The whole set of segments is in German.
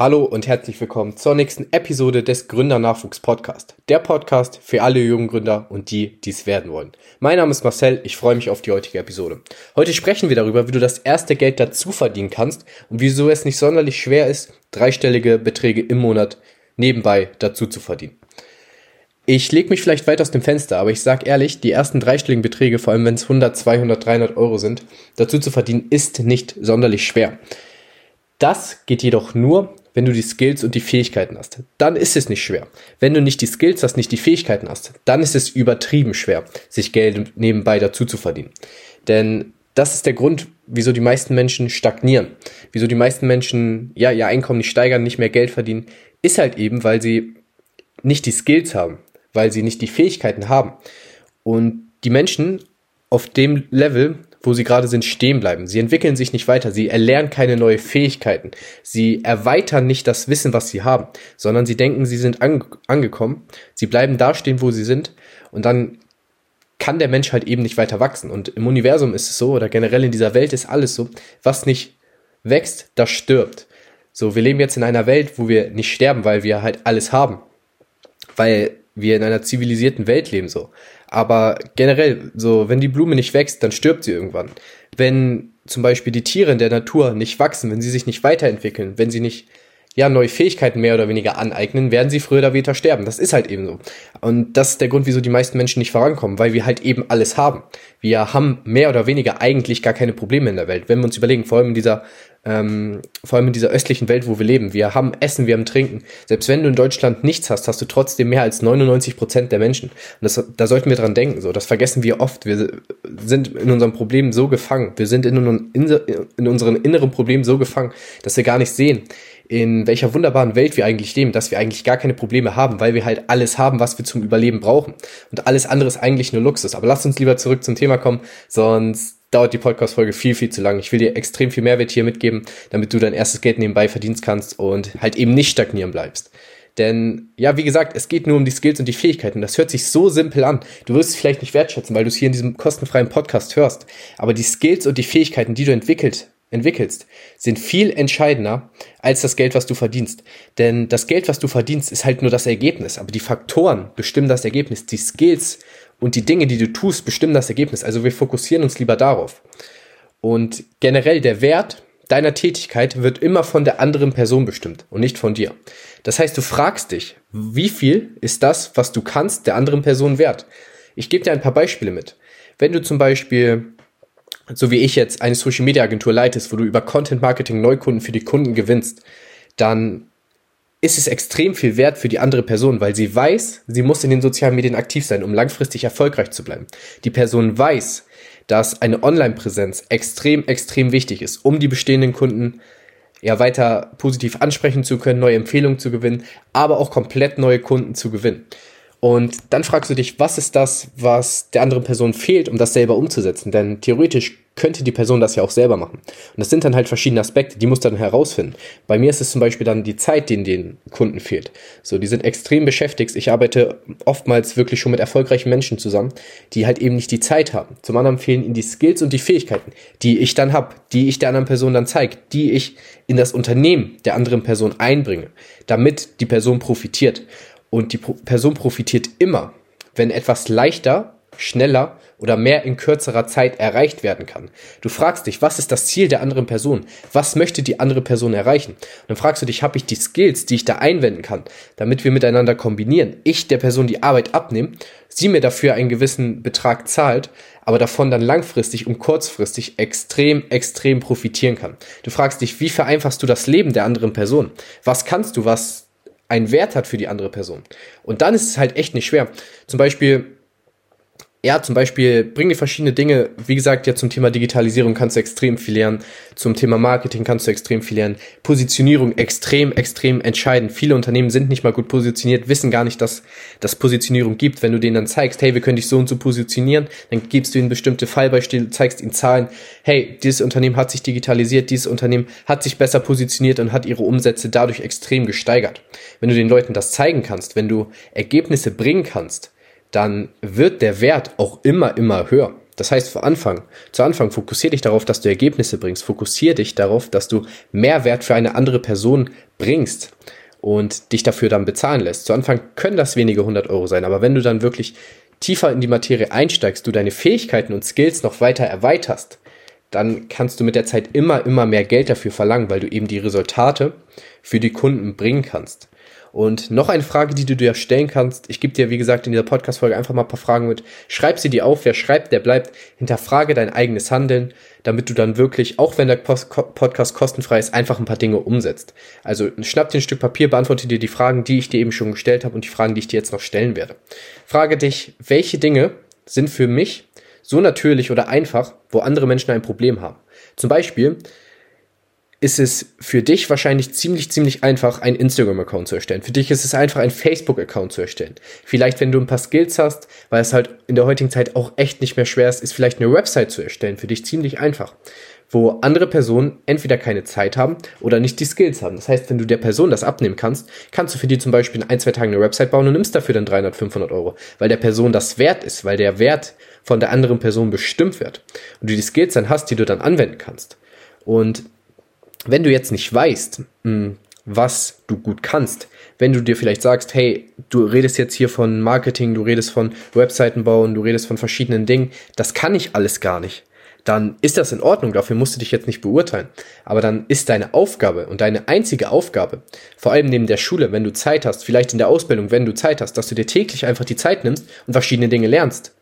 Hallo und herzlich willkommen zur nächsten Episode des Gründernachwuchs Podcast. Der Podcast für alle jungen Gründer und die, die es werden wollen. Mein Name ist Marcel, ich freue mich auf die heutige Episode. Heute sprechen wir darüber, wie du das erste Geld dazu verdienen kannst und wieso es nicht sonderlich schwer ist, dreistellige Beträge im Monat nebenbei dazu zu verdienen. Ich lege mich vielleicht weit aus dem Fenster, aber ich sage ehrlich, die ersten dreistelligen Beträge, vor allem wenn es 100, 200, 300 Euro sind, dazu zu verdienen, ist nicht sonderlich schwer. Das geht jedoch nur, wenn du die Skills und die Fähigkeiten hast. Dann ist es nicht schwer. Wenn du nicht die Skills hast, nicht die Fähigkeiten hast, dann ist es übertrieben schwer, sich Geld nebenbei dazu zu verdienen. Denn das ist der Grund, wieso die meisten Menschen stagnieren. Wieso die meisten Menschen, ja, ihr Einkommen nicht steigern, nicht mehr Geld verdienen, ist halt eben, weil sie nicht die Skills haben, weil sie nicht die Fähigkeiten haben. Und die Menschen auf dem Level wo sie gerade sind, stehen bleiben. Sie entwickeln sich nicht weiter, sie erlernen keine neue Fähigkeiten, sie erweitern nicht das Wissen, was sie haben, sondern sie denken, sie sind ange angekommen, sie bleiben da stehen, wo sie sind und dann kann der Mensch halt eben nicht weiter wachsen. Und im Universum ist es so, oder generell in dieser Welt ist alles so, was nicht wächst, das stirbt. So, wir leben jetzt in einer Welt, wo wir nicht sterben, weil wir halt alles haben. Weil wir in einer zivilisierten Welt leben so. Aber generell, so, wenn die Blume nicht wächst, dann stirbt sie irgendwann. Wenn zum Beispiel die Tiere in der Natur nicht wachsen, wenn sie sich nicht weiterentwickeln, wenn sie nicht ja, neue Fähigkeiten mehr oder weniger aneignen, werden sie früher oder später sterben. Das ist halt eben so. Und das ist der Grund, wieso die meisten Menschen nicht vorankommen, weil wir halt eben alles haben. Wir haben mehr oder weniger eigentlich gar keine Probleme in der Welt. Wenn wir uns überlegen, vor allem in dieser ähm, vor allem in dieser östlichen Welt, wo wir leben. Wir haben Essen, wir haben Trinken. Selbst wenn du in Deutschland nichts hast, hast du trotzdem mehr als 99 Prozent der Menschen. Und das, da sollten wir dran denken. So, das vergessen wir oft. Wir sind in unserem Problem so gefangen. Wir sind in, in, in unseren inneren Problemen so gefangen, dass wir gar nicht sehen, in welcher wunderbaren Welt wir eigentlich leben, dass wir eigentlich gar keine Probleme haben, weil wir halt alles haben, was wir zum Überleben brauchen. Und alles andere ist eigentlich nur Luxus. Aber lass uns lieber zurück zum Thema kommen, sonst dauert die Podcast-Folge viel, viel zu lang. Ich will dir extrem viel Mehrwert hier mitgeben, damit du dein erstes Geld nebenbei verdienst kannst und halt eben nicht stagnieren bleibst. Denn, ja, wie gesagt, es geht nur um die Skills und die Fähigkeiten. Das hört sich so simpel an. Du wirst es vielleicht nicht wertschätzen, weil du es hier in diesem kostenfreien Podcast hörst. Aber die Skills und die Fähigkeiten, die du entwickelt, entwickelst, sind viel entscheidender als das Geld, was du verdienst. Denn das Geld, was du verdienst, ist halt nur das Ergebnis. Aber die Faktoren bestimmen das Ergebnis. Die Skills und die Dinge, die du tust, bestimmen das Ergebnis. Also wir fokussieren uns lieber darauf. Und generell der Wert deiner Tätigkeit wird immer von der anderen Person bestimmt und nicht von dir. Das heißt, du fragst dich, wie viel ist das, was du kannst, der anderen Person wert? Ich gebe dir ein paar Beispiele mit. Wenn du zum Beispiel, so wie ich jetzt, eine Social Media Agentur leitest, wo du über Content Marketing Neukunden für die Kunden gewinnst, dann ist es extrem viel wert für die andere Person, weil sie weiß, sie muss in den sozialen Medien aktiv sein, um langfristig erfolgreich zu bleiben. Die Person weiß, dass eine Online-Präsenz extrem, extrem wichtig ist, um die bestehenden Kunden ja weiter positiv ansprechen zu können, neue Empfehlungen zu gewinnen, aber auch komplett neue Kunden zu gewinnen. Und dann fragst du dich, was ist das, was der anderen Person fehlt, um das selber umzusetzen? Denn theoretisch könnte die Person das ja auch selber machen. Und das sind dann halt verschiedene Aspekte, die muss dann herausfinden. Bei mir ist es zum Beispiel dann die Zeit, die den Kunden fehlt. So, die sind extrem beschäftigt. Ich arbeite oftmals wirklich schon mit erfolgreichen Menschen zusammen, die halt eben nicht die Zeit haben. Zum anderen fehlen ihnen die Skills und die Fähigkeiten, die ich dann habe, die ich der anderen Person dann zeige, die ich in das Unternehmen der anderen Person einbringe, damit die Person profitiert. Und die Person profitiert immer, wenn etwas leichter, schneller oder mehr in kürzerer Zeit erreicht werden kann. Du fragst dich, was ist das Ziel der anderen Person? Was möchte die andere Person erreichen? Und dann fragst du dich, habe ich die Skills, die ich da einwenden kann, damit wir miteinander kombinieren? Ich der Person die Arbeit abnehme, sie mir dafür einen gewissen Betrag zahlt, aber davon dann langfristig und kurzfristig extrem, extrem profitieren kann. Du fragst dich, wie vereinfachst du das Leben der anderen Person? Was kannst du, was einen Wert hat für die andere Person. Und dann ist es halt echt nicht schwer. Zum Beispiel, ja, zum Beispiel bring dir verschiedene Dinge. Wie gesagt, ja, zum Thema Digitalisierung kannst du extrem viel lernen. Zum Thema Marketing kannst du extrem viel lernen. Positionierung extrem, extrem entscheidend. Viele Unternehmen sind nicht mal gut positioniert, wissen gar nicht, dass das Positionierung gibt. Wenn du denen dann zeigst, hey, wir können dich so und so positionieren, dann gibst du ihnen bestimmte Fallbeispiele, zeigst ihnen Zahlen. Hey, dieses Unternehmen hat sich digitalisiert, dieses Unternehmen hat sich besser positioniert und hat ihre Umsätze dadurch extrem gesteigert. Wenn du den Leuten das zeigen kannst, wenn du Ergebnisse bringen kannst, dann wird der Wert auch immer, immer höher. Das heißt, zu Anfang, zu Anfang fokussier dich darauf, dass du Ergebnisse bringst. Fokussier dich darauf, dass du Mehrwert für eine andere Person bringst und dich dafür dann bezahlen lässt. Zu Anfang können das wenige 100 Euro sein, aber wenn du dann wirklich tiefer in die Materie einsteigst, du deine Fähigkeiten und Skills noch weiter erweiterst, dann kannst du mit der Zeit immer, immer mehr Geld dafür verlangen, weil du eben die Resultate für die Kunden bringen kannst. Und noch eine Frage, die du dir stellen kannst. Ich gebe dir, wie gesagt, in dieser Podcast-Folge einfach mal ein paar Fragen mit. Schreib sie dir auf. Wer schreibt, der bleibt. Hinterfrage dein eigenes Handeln, damit du dann wirklich, auch wenn der Podcast kostenfrei ist, einfach ein paar Dinge umsetzt. Also schnapp dir ein Stück Papier, beantworte dir die Fragen, die ich dir eben schon gestellt habe und die Fragen, die ich dir jetzt noch stellen werde. Frage dich, welche Dinge sind für mich so natürlich oder einfach, wo andere Menschen ein Problem haben. Zum Beispiel, ist es für dich wahrscheinlich ziemlich, ziemlich einfach, einen Instagram-Account zu erstellen. Für dich ist es einfach, einen Facebook-Account zu erstellen. Vielleicht, wenn du ein paar Skills hast, weil es halt in der heutigen Zeit auch echt nicht mehr schwer ist, ist vielleicht eine Website zu erstellen. Für dich ziemlich einfach. Wo andere Personen entweder keine Zeit haben oder nicht die Skills haben. Das heißt, wenn du der Person das abnehmen kannst, kannst du für die zum Beispiel in ein, zwei Tagen eine Website bauen und nimmst dafür dann 300, 500 Euro. Weil der Person das wert ist, weil der Wert von der anderen Person bestimmt wird. Und du die Skills dann hast, die du dann anwenden kannst. Und wenn du jetzt nicht weißt, hm, was du gut kannst, wenn du dir vielleicht sagst, hey, du redest jetzt hier von Marketing, du redest von Webseiten bauen, du redest von verschiedenen Dingen, das kann ich alles gar nicht, dann ist das in Ordnung, dafür musst du dich jetzt nicht beurteilen. Aber dann ist deine Aufgabe und deine einzige Aufgabe, vor allem neben der Schule, wenn du Zeit hast, vielleicht in der Ausbildung, wenn du Zeit hast, dass du dir täglich einfach die Zeit nimmst und verschiedene Dinge lernst.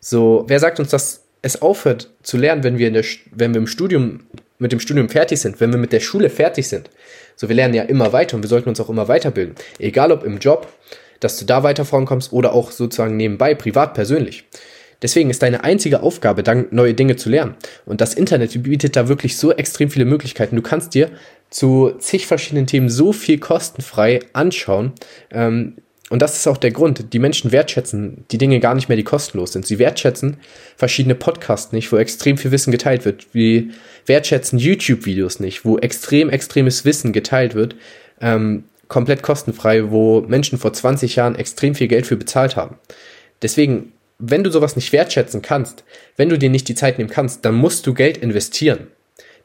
So, wer sagt uns, dass es aufhört zu lernen, wenn wir, in der, wenn wir im Studium mit dem Studium fertig sind, wenn wir mit der Schule fertig sind. So, wir lernen ja immer weiter und wir sollten uns auch immer weiterbilden. Egal ob im Job, dass du da weiter vorankommst oder auch sozusagen nebenbei, privat, persönlich. Deswegen ist deine einzige Aufgabe, dann neue Dinge zu lernen. Und das Internet bietet da wirklich so extrem viele Möglichkeiten. Du kannst dir zu zig verschiedenen Themen so viel kostenfrei anschauen. Ähm, und das ist auch der Grund. Die Menschen wertschätzen die Dinge gar nicht mehr, die kostenlos sind. Sie wertschätzen verschiedene Podcasts nicht, wo extrem viel Wissen geteilt wird. Wir wertschätzen YouTube-Videos nicht, wo extrem extremes Wissen geteilt wird. Ähm, komplett kostenfrei, wo Menschen vor 20 Jahren extrem viel Geld für bezahlt haben. Deswegen, wenn du sowas nicht wertschätzen kannst, wenn du dir nicht die Zeit nehmen kannst, dann musst du Geld investieren.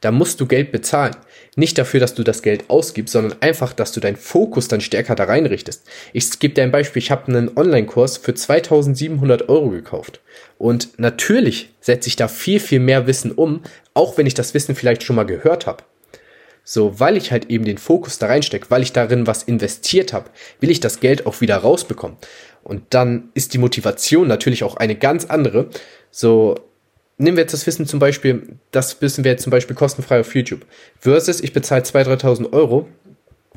Da musst du Geld bezahlen. Nicht dafür, dass du das Geld ausgibst, sondern einfach, dass du deinen Fokus dann stärker da reinrichtest. Ich gebe dir ein Beispiel. Ich habe einen Online-Kurs für 2700 Euro gekauft. Und natürlich setze ich da viel, viel mehr Wissen um, auch wenn ich das Wissen vielleicht schon mal gehört habe. So, weil ich halt eben den Fokus da reinstecke, weil ich darin was investiert habe, will ich das Geld auch wieder rausbekommen. Und dann ist die Motivation natürlich auch eine ganz andere. So, nehmen wir jetzt das Wissen zum Beispiel, das Wissen wäre jetzt zum Beispiel kostenfrei auf YouTube. Versus ich bezahle 2.000, 3.000 Euro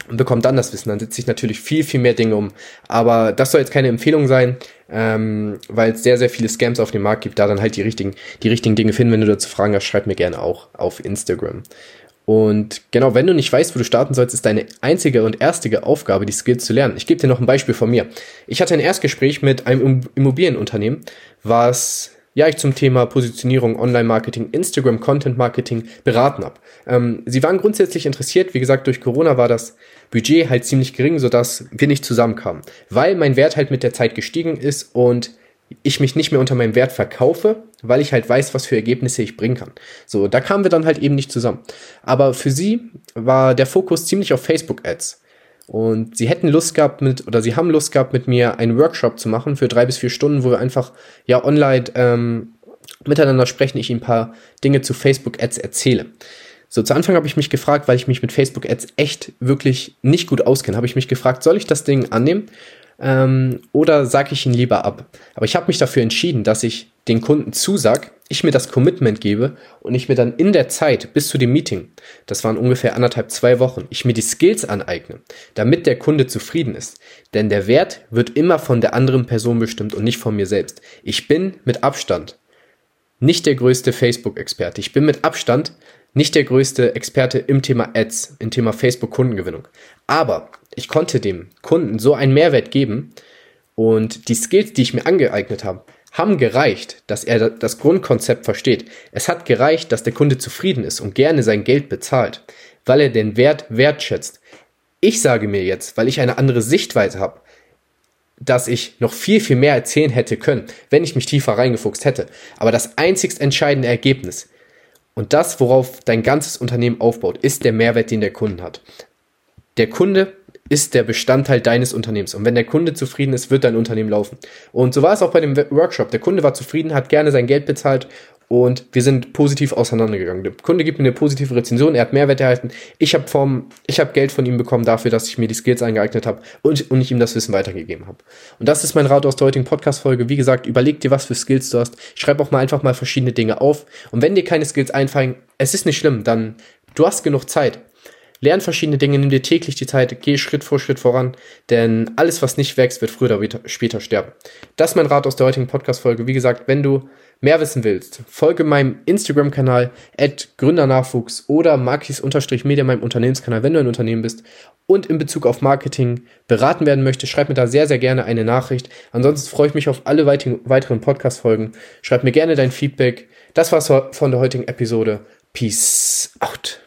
und bekomme dann das Wissen. Dann setze ich natürlich viel, viel mehr Dinge um. Aber das soll jetzt keine Empfehlung sein, ähm, weil es sehr, sehr viele Scams auf dem Markt gibt. Da dann halt die richtigen, die richtigen Dinge finden. Wenn du dazu Fragen hast, schreib mir gerne auch auf Instagram. Und genau, wenn du nicht weißt, wo du starten sollst, ist deine einzige und erstige Aufgabe, die Skills zu lernen. Ich gebe dir noch ein Beispiel von mir. Ich hatte ein Erstgespräch mit einem Immobilienunternehmen, was ja, ich zum Thema Positionierung, Online-Marketing, Instagram-Content-Marketing beraten habe. Ähm, sie waren grundsätzlich interessiert. Wie gesagt, durch Corona war das Budget halt ziemlich gering, sodass wir nicht zusammenkamen. Weil mein Wert halt mit der Zeit gestiegen ist und ich mich nicht mehr unter meinem Wert verkaufe, weil ich halt weiß, was für Ergebnisse ich bringen kann. So, da kamen wir dann halt eben nicht zusammen. Aber für sie war der Fokus ziemlich auf Facebook-Ads. Und sie hätten Lust gehabt mit, oder sie haben Lust gehabt, mit mir einen Workshop zu machen für drei bis vier Stunden, wo wir einfach ja online ähm, miteinander sprechen, ich ihnen ein paar Dinge zu Facebook-Ads erzähle. So, zu Anfang habe ich mich gefragt, weil ich mich mit Facebook-Ads echt wirklich nicht gut auskenne, habe ich mich gefragt, soll ich das Ding annehmen ähm, oder sage ich ihn lieber ab? Aber ich habe mich dafür entschieden, dass ich den Kunden zusag, ich mir das Commitment gebe und ich mir dann in der Zeit bis zu dem Meeting, das waren ungefähr anderthalb, zwei Wochen, ich mir die Skills aneigne, damit der Kunde zufrieden ist. Denn der Wert wird immer von der anderen Person bestimmt und nicht von mir selbst. Ich bin mit Abstand nicht der größte Facebook-Experte. Ich bin mit Abstand nicht der größte Experte im Thema Ads, im Thema Facebook-Kundengewinnung. Aber ich konnte dem Kunden so einen Mehrwert geben und die Skills, die ich mir angeeignet habe, haben gereicht, dass er das Grundkonzept versteht. Es hat gereicht, dass der Kunde zufrieden ist und gerne sein Geld bezahlt, weil er den Wert wertschätzt. Ich sage mir jetzt, weil ich eine andere Sichtweise habe, dass ich noch viel, viel mehr erzählen hätte können, wenn ich mich tiefer reingefuchst hätte. Aber das einzigst entscheidende Ergebnis und das, worauf dein ganzes Unternehmen aufbaut, ist der Mehrwert, den der Kunde hat. der Kunde ist der Bestandteil deines Unternehmens. Und wenn der Kunde zufrieden ist, wird dein Unternehmen laufen. Und so war es auch bei dem Workshop. Der Kunde war zufrieden, hat gerne sein Geld bezahlt und wir sind positiv auseinandergegangen. Der Kunde gibt mir eine positive Rezension, er hat Mehrwert erhalten. Ich habe vom, Geld von ihm bekommen dafür, dass ich mir die Skills eingeeignet habe und, und ich ihm das Wissen weitergegeben habe. Und das ist mein Rat aus der heutigen Podcast-Folge. Wie gesagt, überleg dir, was für Skills du hast. Schreib auch mal einfach mal verschiedene Dinge auf. Und wenn dir keine Skills einfallen, es ist nicht schlimm, dann du hast genug Zeit. Lern verschiedene Dinge, nimm dir täglich die Zeit, geh Schritt vor Schritt voran, denn alles, was nicht wächst, wird früher oder später sterben. Das ist mein Rat aus der heutigen Podcast-Folge. Wie gesagt, wenn du mehr wissen willst, folge meinem Instagram-Kanal at Gründernachwuchs oder markis-media meinem Unternehmenskanal, wenn du ein Unternehmen bist und in Bezug auf Marketing beraten werden möchtest, schreib mir da sehr, sehr gerne eine Nachricht. Ansonsten freue ich mich auf alle weiteren Podcast-Folgen. Schreib mir gerne dein Feedback. Das war's von der heutigen Episode. Peace out.